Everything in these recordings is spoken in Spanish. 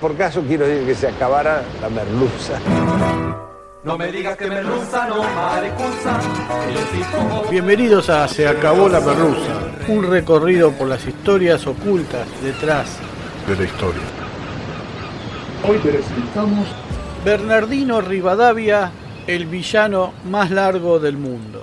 Por caso quiero decir que se acabara la merluza. No me digas que merluza, no maricuza. Bienvenidos a Se acabó la merluza, un recorrido por las historias ocultas detrás de la historia. Hoy presentamos Bernardino Rivadavia, el villano más largo del mundo.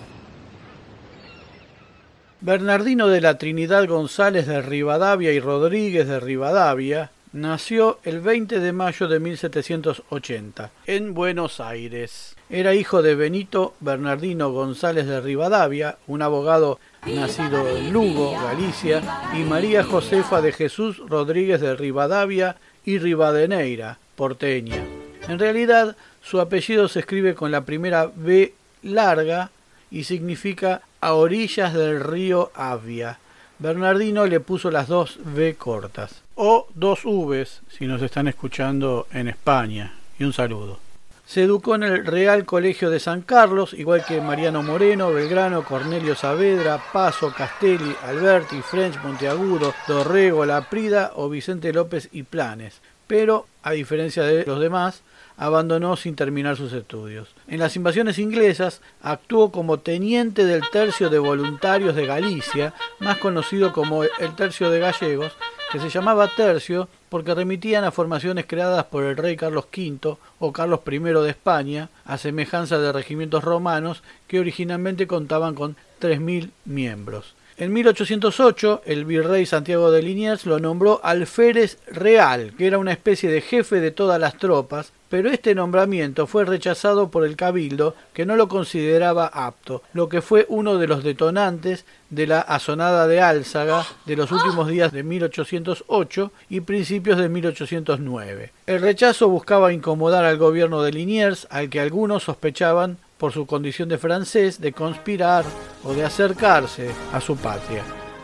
Bernardino de la Trinidad González de Rivadavia y Rodríguez de Rivadavia nació el 20 de mayo de 1780 en Buenos Aires. Era hijo de Benito Bernardino González de Rivadavia, un abogado nacido en Lugo, Galicia, y María Josefa de Jesús Rodríguez de Rivadavia y Rivadeneira, porteña. En realidad, su apellido se escribe con la primera B larga y significa a orillas del río Avia. Bernardino le puso las dos V cortas, o dos Vs si nos están escuchando en España. Y un saludo. Se educó en el Real Colegio de San Carlos, igual que Mariano Moreno, Belgrano, Cornelio Saavedra, Paso, Castelli, Alberti, French, Monteagudo, Dorrego, Laprida o Vicente López y Planes. Pero, a diferencia de los demás, abandonó sin terminar sus estudios. En las invasiones inglesas actuó como teniente del Tercio de Voluntarios de Galicia, más conocido como el Tercio de Gallegos, que se llamaba Tercio porque remitían a formaciones creadas por el rey Carlos V o Carlos I de España, a semejanza de regimientos romanos que originalmente contaban con 3.000 miembros. En 1808, el virrey Santiago de Liniers lo nombró alférez real, que era una especie de jefe de todas las tropas, pero este nombramiento fue rechazado por el cabildo, que no lo consideraba apto, lo que fue uno de los detonantes de la asonada de Álzaga de los últimos días de 1808 y principios de 1809. El rechazo buscaba incomodar al gobierno de Liniers, al que algunos sospechaban por su condición de francés, de conspirar o de acercarse a su patria.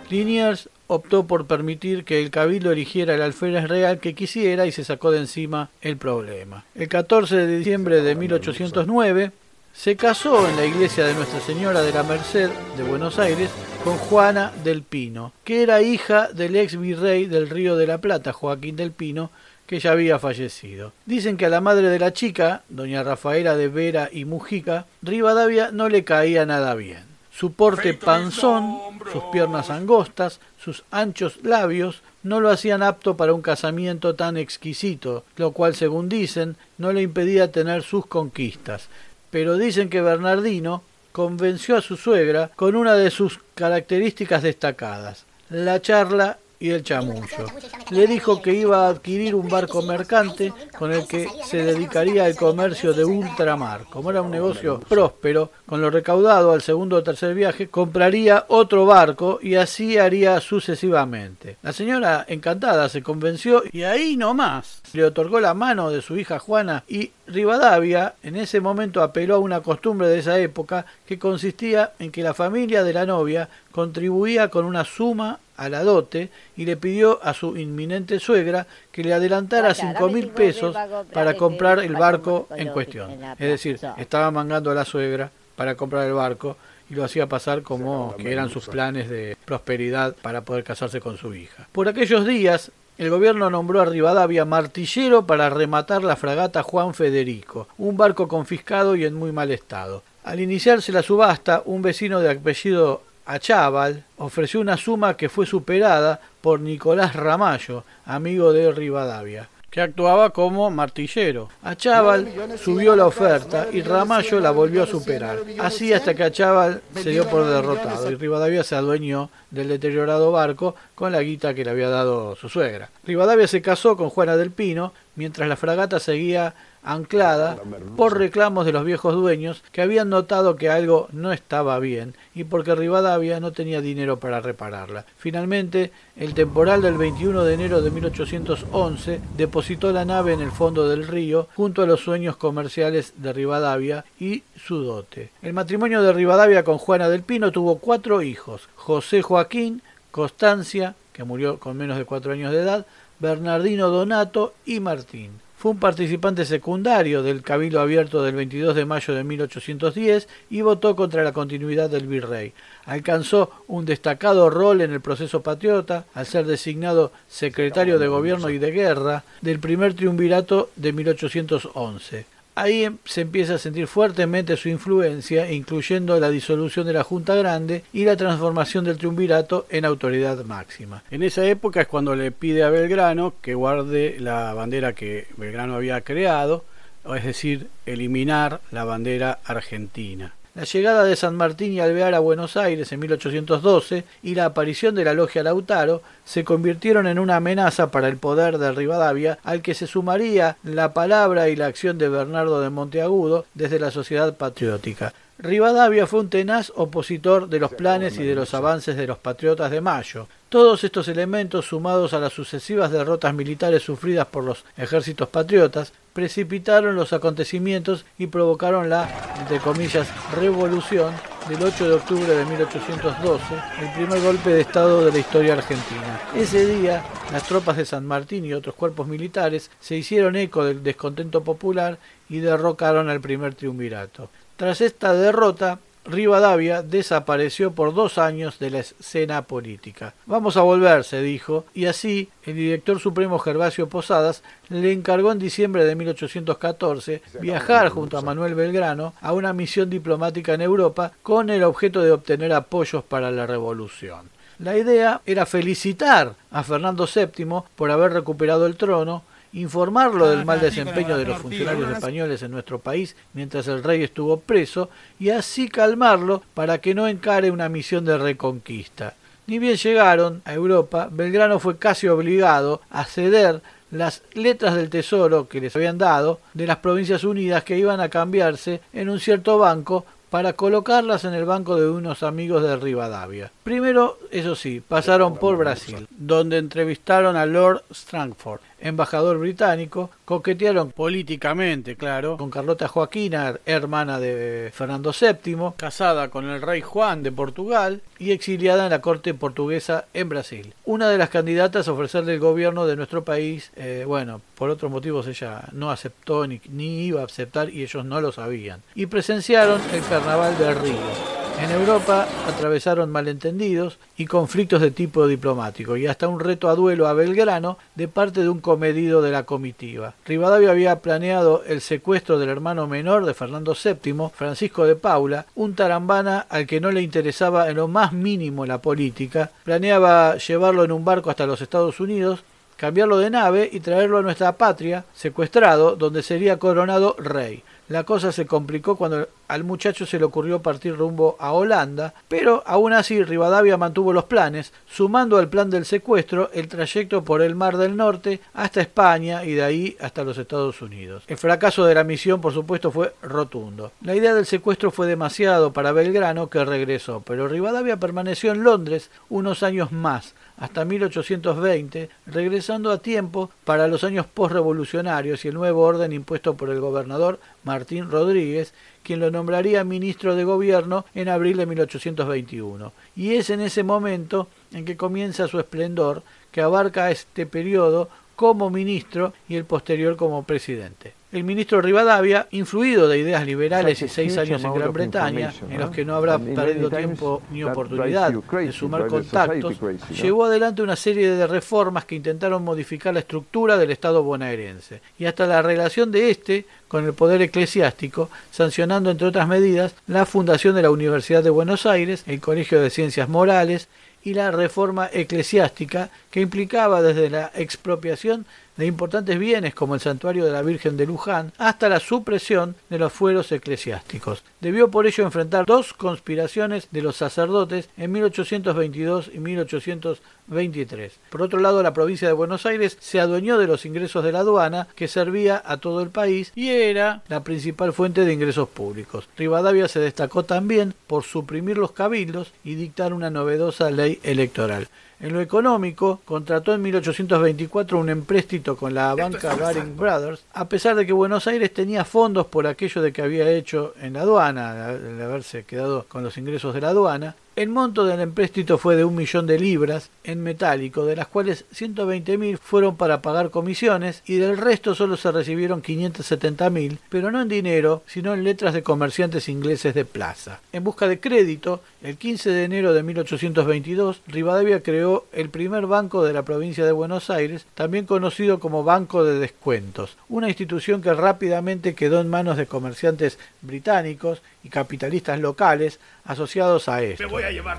Liniers optó por permitir que el cabildo eligiera el alférez real que quisiera y se sacó de encima el problema. El 14 de diciembre de 1809 se casó en la iglesia de Nuestra Señora de la Merced de Buenos Aires con Juana del Pino, que era hija del ex virrey del Río de la Plata, Joaquín del Pino, que ya había fallecido. Dicen que a la madre de la chica, doña Rafaela de Vera y Mujica, Rivadavia no le caía nada bien. Su porte panzón, sus piernas angostas, sus anchos labios no lo hacían apto para un casamiento tan exquisito, lo cual, según dicen, no le impedía tener sus conquistas. Pero dicen que Bernardino convenció a su suegra con una de sus características destacadas, la charla y el chamullo. Le dijo que iba a adquirir un barco mercante con el que se dedicaría al comercio de ultramar. Como era un negocio próspero, con lo recaudado al segundo o tercer viaje, compraría otro barco y así haría sucesivamente. La señora, encantada, se convenció y ahí nomás le otorgó la mano de su hija Juana y Rivadavia en ese momento apeló a una costumbre de esa época que consistía en que la familia de la novia contribuía con una suma a la dote y le pidió a su inminente suegra que le adelantara cinco mil pesos para comprar el barco en cuestión. Es decir, estaba mangando a la suegra para comprar el barco y lo hacía pasar como que eran sus planes de prosperidad para poder casarse con su hija. Por aquellos días, el gobierno nombró a Rivadavia martillero para rematar la fragata Juan Federico, un barco confiscado y en muy mal estado. Al iniciarse la subasta, un vecino de apellido Achával ofreció una suma que fue superada por Nicolás Ramallo, amigo de Rivadavia, que actuaba como martillero. Achával subió la oferta y Ramallo la volvió a superar. Así hasta que Achával se dio por derrotado y Rivadavia se adueñó del deteriorado barco con la guita que le había dado su suegra. Rivadavia se casó con Juana del Pino mientras la fragata seguía anclada por reclamos de los viejos dueños que habían notado que algo no estaba bien y porque Rivadavia no tenía dinero para repararla. Finalmente, el temporal del 21 de enero de 1811 depositó la nave en el fondo del río junto a los sueños comerciales de Rivadavia y su dote. El matrimonio de Rivadavia con Juana del Pino tuvo cuatro hijos, José Joaquín, Constancia, que murió con menos de cuatro años de edad, Bernardino Donato y Martín. Fue un participante secundario del Cabildo Abierto del 22 de mayo de 1810 y votó contra la continuidad del virrey. Alcanzó un destacado rol en el proceso patriota al ser designado secretario de Gobierno y de Guerra del primer triunvirato de 1811. Ahí em, se empieza a sentir fuertemente su influencia, incluyendo la disolución de la Junta Grande y la transformación del triunvirato en autoridad máxima. En esa época es cuando le pide a Belgrano que guarde la bandera que Belgrano había creado, es decir, eliminar la bandera argentina. La llegada de San Martín y Alvear a Buenos Aires en 1812 y la aparición de la logia Lautaro se convirtieron en una amenaza para el poder de Rivadavia, al que se sumaría la palabra y la acción de Bernardo de Monteagudo desde la sociedad patriótica. Rivadavia fue un tenaz opositor de los planes y de los avances de los patriotas de Mayo. Todos estos elementos, sumados a las sucesivas derrotas militares sufridas por los ejércitos patriotas, precipitaron los acontecimientos y provocaron la, entre comillas, revolución del 8 de octubre de 1812, el primer golpe de Estado de la historia argentina. Ese día, las tropas de San Martín y otros cuerpos militares se hicieron eco del descontento popular y derrocaron al primer triunvirato. Tras esta derrota, Rivadavia desapareció por dos años de la escena política. Vamos a volver, se dijo, y así el director supremo Gervasio Posadas le encargó en diciembre de 1814 viajar junto a Manuel Belgrano a una misión diplomática en Europa con el objeto de obtener apoyos para la revolución. La idea era felicitar a Fernando VII por haber recuperado el trono informarlo del mal desempeño de los funcionarios españoles en nuestro país mientras el rey estuvo preso y así calmarlo para que no encare una misión de reconquista. Ni bien llegaron a Europa, Belgrano fue casi obligado a ceder las letras del tesoro que les habían dado de las provincias unidas que iban a cambiarse en un cierto banco para colocarlas en el banco de unos amigos de Rivadavia. Primero, eso sí, pasaron por Brasil, donde entrevistaron a Lord Strangford, embajador británico, coquetearon políticamente, claro, con Carlota Joaquina, hermana de Fernando VII, casada con el rey Juan de Portugal y exiliada en la corte portuguesa en Brasil. Una de las candidatas a ofrecerle el gobierno de nuestro país, eh, bueno, por otros motivos ella no aceptó ni, ni iba a aceptar y ellos no lo sabían. Y presenciaron el carnaval de Río En Europa atravesaron malentendidos y conflictos de tipo diplomático y hasta un reto a duelo a Belgrano de parte de un comedido de la comitiva. Rivadavia había planeado el secuestro del hermano menor de Fernando VII, Francisco de Paula, un tarambana al que no le interesaba en lo más mínimo la política, planeaba llevarlo en un barco hasta los Estados Unidos cambiarlo de nave y traerlo a nuestra patria, secuestrado, donde sería coronado rey. La cosa se complicó cuando al muchacho se le ocurrió partir rumbo a Holanda, pero aún así Rivadavia mantuvo los planes, sumando al plan del secuestro el trayecto por el Mar del Norte hasta España y de ahí hasta los Estados Unidos. El fracaso de la misión, por supuesto, fue rotundo. La idea del secuestro fue demasiado para Belgrano, que regresó, pero Rivadavia permaneció en Londres unos años más, hasta 1820, regresando a tiempo para los años postrevolucionarios y el nuevo orden impuesto por el gobernador Martín Rodríguez, quien lo nombraría ministro de gobierno en abril de 1821. Y es en ese momento en que comienza su esplendor, que abarca este periodo como ministro y el posterior como presidente. El ministro Rivadavia, influido de ideas liberales y seis años en Gran Bretaña, en los que no habrá perdido tiempo ni oportunidad de sumar contactos, llevó adelante una serie de reformas que intentaron modificar la estructura del Estado bonaerense y hasta la relación de éste con el poder eclesiástico, sancionando, entre otras medidas, la fundación de la Universidad de Buenos Aires, el Colegio de Ciencias Morales y la reforma eclesiástica que implicaba desde la expropiación de importantes bienes como el santuario de la Virgen de Luján hasta la supresión de los fueros eclesiásticos. Debió por ello enfrentar dos conspiraciones de los sacerdotes en 1822 y 1823. Por otro lado, la provincia de Buenos Aires se adueñó de los ingresos de la aduana que servía a todo el país y era la principal fuente de ingresos públicos. Rivadavia se destacó también por suprimir los cabildos y dictar una novedosa ley electoral. En lo económico, contrató en 1824 un empréstito con la banca Baring Brothers, a pesar de que Buenos Aires tenía fondos por aquello de que había hecho en la aduana, de haberse quedado con los ingresos de la aduana, el monto del empréstito fue de un millón de libras en metálico, de las cuales 120.000 fueron para pagar comisiones y del resto solo se recibieron 570.000, pero no en dinero, sino en letras de comerciantes ingleses de plaza. En busca de crédito, el 15 de enero de 1822, Rivadavia creó el primer banco de la provincia de Buenos Aires, también conocido como Banco de Descuentos, una institución que rápidamente quedó en manos de comerciantes británicos y capitalistas locales asociados a esto.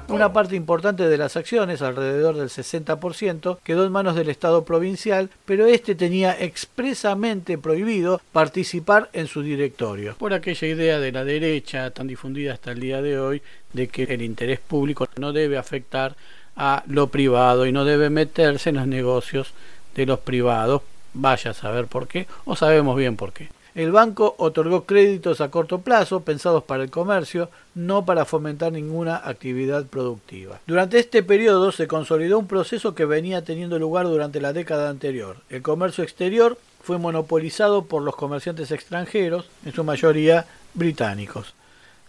Una parte importante de las acciones, alrededor del 60%, quedó en manos del Estado provincial, pero este tenía expresamente prohibido participar en su directorio, por aquella idea de la derecha tan difundida hasta el día de hoy de que el interés público no debe afectar a lo privado y no debe meterse en los negocios de los privados. Vaya a saber por qué, o sabemos bien por qué. El banco otorgó créditos a corto plazo pensados para el comercio, no para fomentar ninguna actividad productiva. Durante este periodo se consolidó un proceso que venía teniendo lugar durante la década anterior. El comercio exterior fue monopolizado por los comerciantes extranjeros, en su mayoría británicos.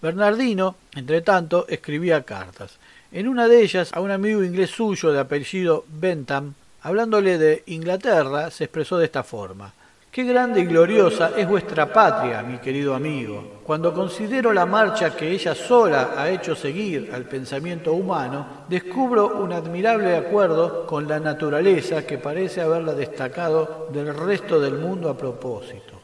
Bernardino, entre tanto, escribía cartas. En una de ellas, a un amigo inglés suyo de apellido Bentham, hablándole de Inglaterra, se expresó de esta forma Qué grande y gloriosa es vuestra patria, mi querido amigo. Cuando considero la marcha que ella sola ha hecho seguir al pensamiento humano, descubro un admirable acuerdo con la naturaleza que parece haberla destacado del resto del mundo a propósito.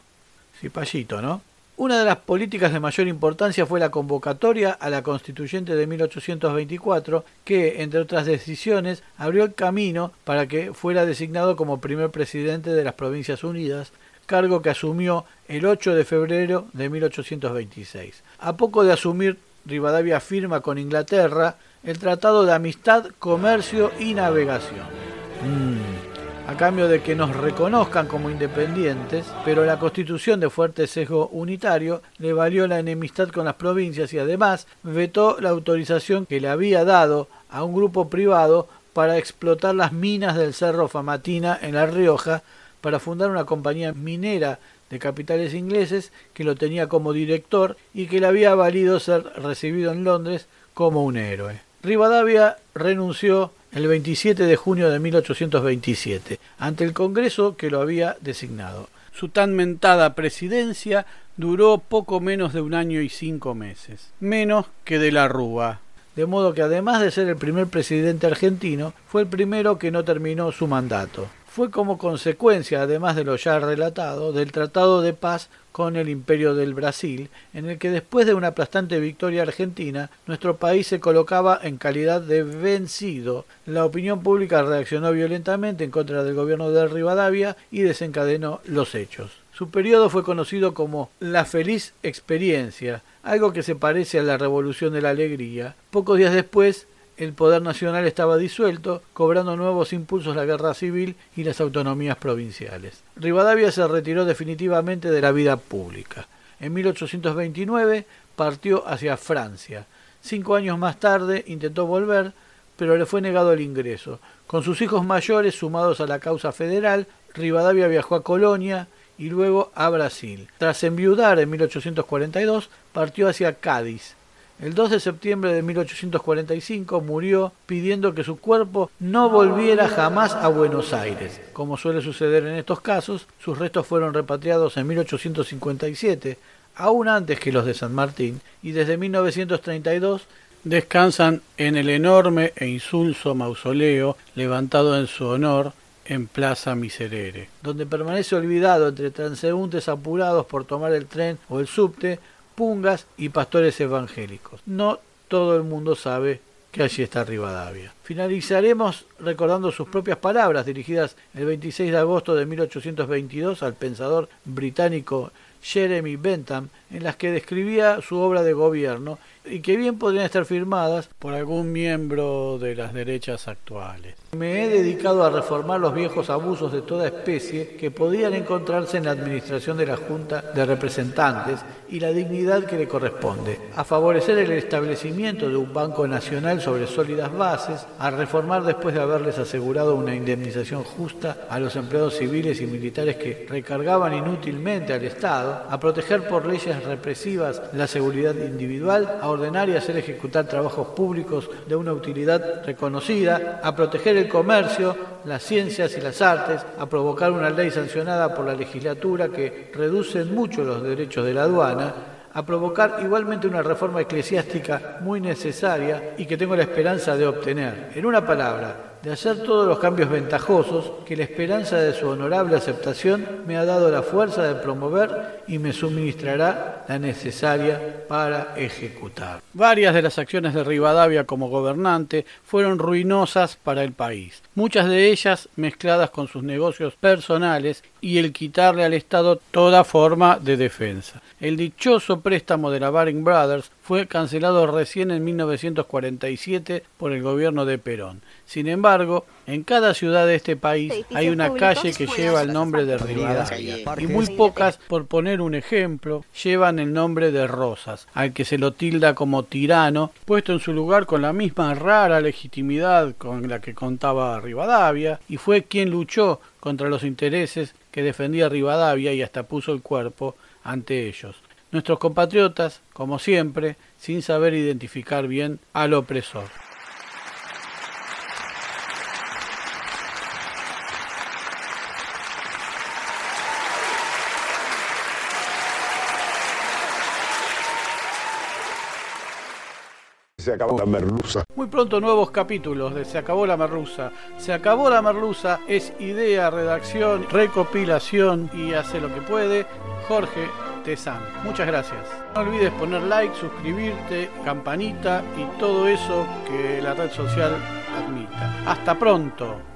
Cipallito, ¿no? Una de las políticas de mayor importancia fue la convocatoria a la constituyente de 1824, que, entre otras decisiones, abrió el camino para que fuera designado como primer presidente de las Provincias Unidas, cargo que asumió el 8 de febrero de 1826. A poco de asumir, Rivadavia firma con Inglaterra el Tratado de Amistad, Comercio y Navegación. Mm cambio de que nos reconozcan como independientes, pero la constitución de fuerte sesgo unitario le valió la enemistad con las provincias y además vetó la autorización que le había dado a un grupo privado para explotar las minas del Cerro Famatina en La Rioja para fundar una compañía minera de capitales ingleses que lo tenía como director y que le había valido ser recibido en Londres como un héroe. Rivadavia renunció el 27 de junio de 1827, ante el Congreso que lo había designado. Su tan mentada presidencia duró poco menos de un año y cinco meses, menos que de la Rúa, de modo que además de ser el primer presidente argentino, fue el primero que no terminó su mandato. Fue como consecuencia, además de lo ya relatado, del Tratado de Paz con el Imperio del Brasil, en el que después de una aplastante victoria argentina, nuestro país se colocaba en calidad de vencido. La opinión pública reaccionó violentamente en contra del gobierno de Rivadavia y desencadenó los hechos. Su periodo fue conocido como la feliz experiencia, algo que se parece a la Revolución de la Alegría. Pocos días después, el poder nacional estaba disuelto, cobrando nuevos impulsos la guerra civil y las autonomías provinciales. Rivadavia se retiró definitivamente de la vida pública. En 1829 partió hacia Francia. Cinco años más tarde intentó volver, pero le fue negado el ingreso. Con sus hijos mayores sumados a la causa federal, Rivadavia viajó a Colonia, y luego a Brasil. Tras enviudar en 1842, partió hacia Cádiz. El 2 de septiembre de 1845 murió pidiendo que su cuerpo no volviera jamás a Buenos Aires. Como suele suceder en estos casos, sus restos fueron repatriados en 1857, aún antes que los de San Martín, y desde 1932 descansan en el enorme e insulso mausoleo levantado en su honor en Plaza Miserere, donde permanece olvidado entre transeúntes apurados por tomar el tren o el subte, pungas y pastores evangélicos. No todo el mundo sabe que allí está Rivadavia. Finalizaremos recordando sus propias palabras dirigidas el 26 de agosto de 1822 al pensador británico Jeremy Bentham, en las que describía su obra de gobierno y que bien podrían estar firmadas por algún miembro de las derechas actuales. Me he dedicado a reformar los viejos abusos de toda especie que podían encontrarse en la administración de la Junta de Representantes y la dignidad que le corresponde, a favorecer el establecimiento de un Banco Nacional sobre sólidas bases, a reformar después de haberles asegurado una indemnización justa a los empleados civiles y militares que recargaban inútilmente al Estado, a proteger por leyes represivas la seguridad individual, a ordenar y hacer ejecutar trabajos públicos de una utilidad reconocida, a proteger el comercio, las ciencias y las artes, a provocar una ley sancionada por la legislatura que reduce mucho los derechos de la aduana, a provocar igualmente una reforma eclesiástica muy necesaria y que tengo la esperanza de obtener. En una palabra, de hacer todos los cambios ventajosos que la esperanza de su honorable aceptación me ha dado la fuerza de promover y me suministrará la necesaria para ejecutar. Varias de las acciones de Rivadavia como gobernante fueron ruinosas para el país, muchas de ellas mezcladas con sus negocios personales y el quitarle al Estado toda forma de defensa. El dichoso préstamo de la Baring Brothers fue cancelado recién en 1947 por el gobierno de Perón. Sin embargo, en cada ciudad de este país hay una calle que lleva el nombre de Rivadavia. Y muy pocas, por poner un ejemplo, llevan el nombre de Rosas, al que se lo tilda como tirano, puesto en su lugar con la misma rara legitimidad con la que contaba Rivadavia, y fue quien luchó contra los intereses que defendía Rivadavia y hasta puso el cuerpo ante ellos. Nuestros compatriotas, como siempre, sin saber identificar bien al opresor. Se acabó la merluza. Muy pronto nuevos capítulos de Se acabó la merluza. Se acabó la merluza es idea, redacción, recopilación y hace lo que puede Jorge Tezán. Muchas gracias. No olvides poner like, suscribirte, campanita y todo eso que la red social admita. Hasta pronto.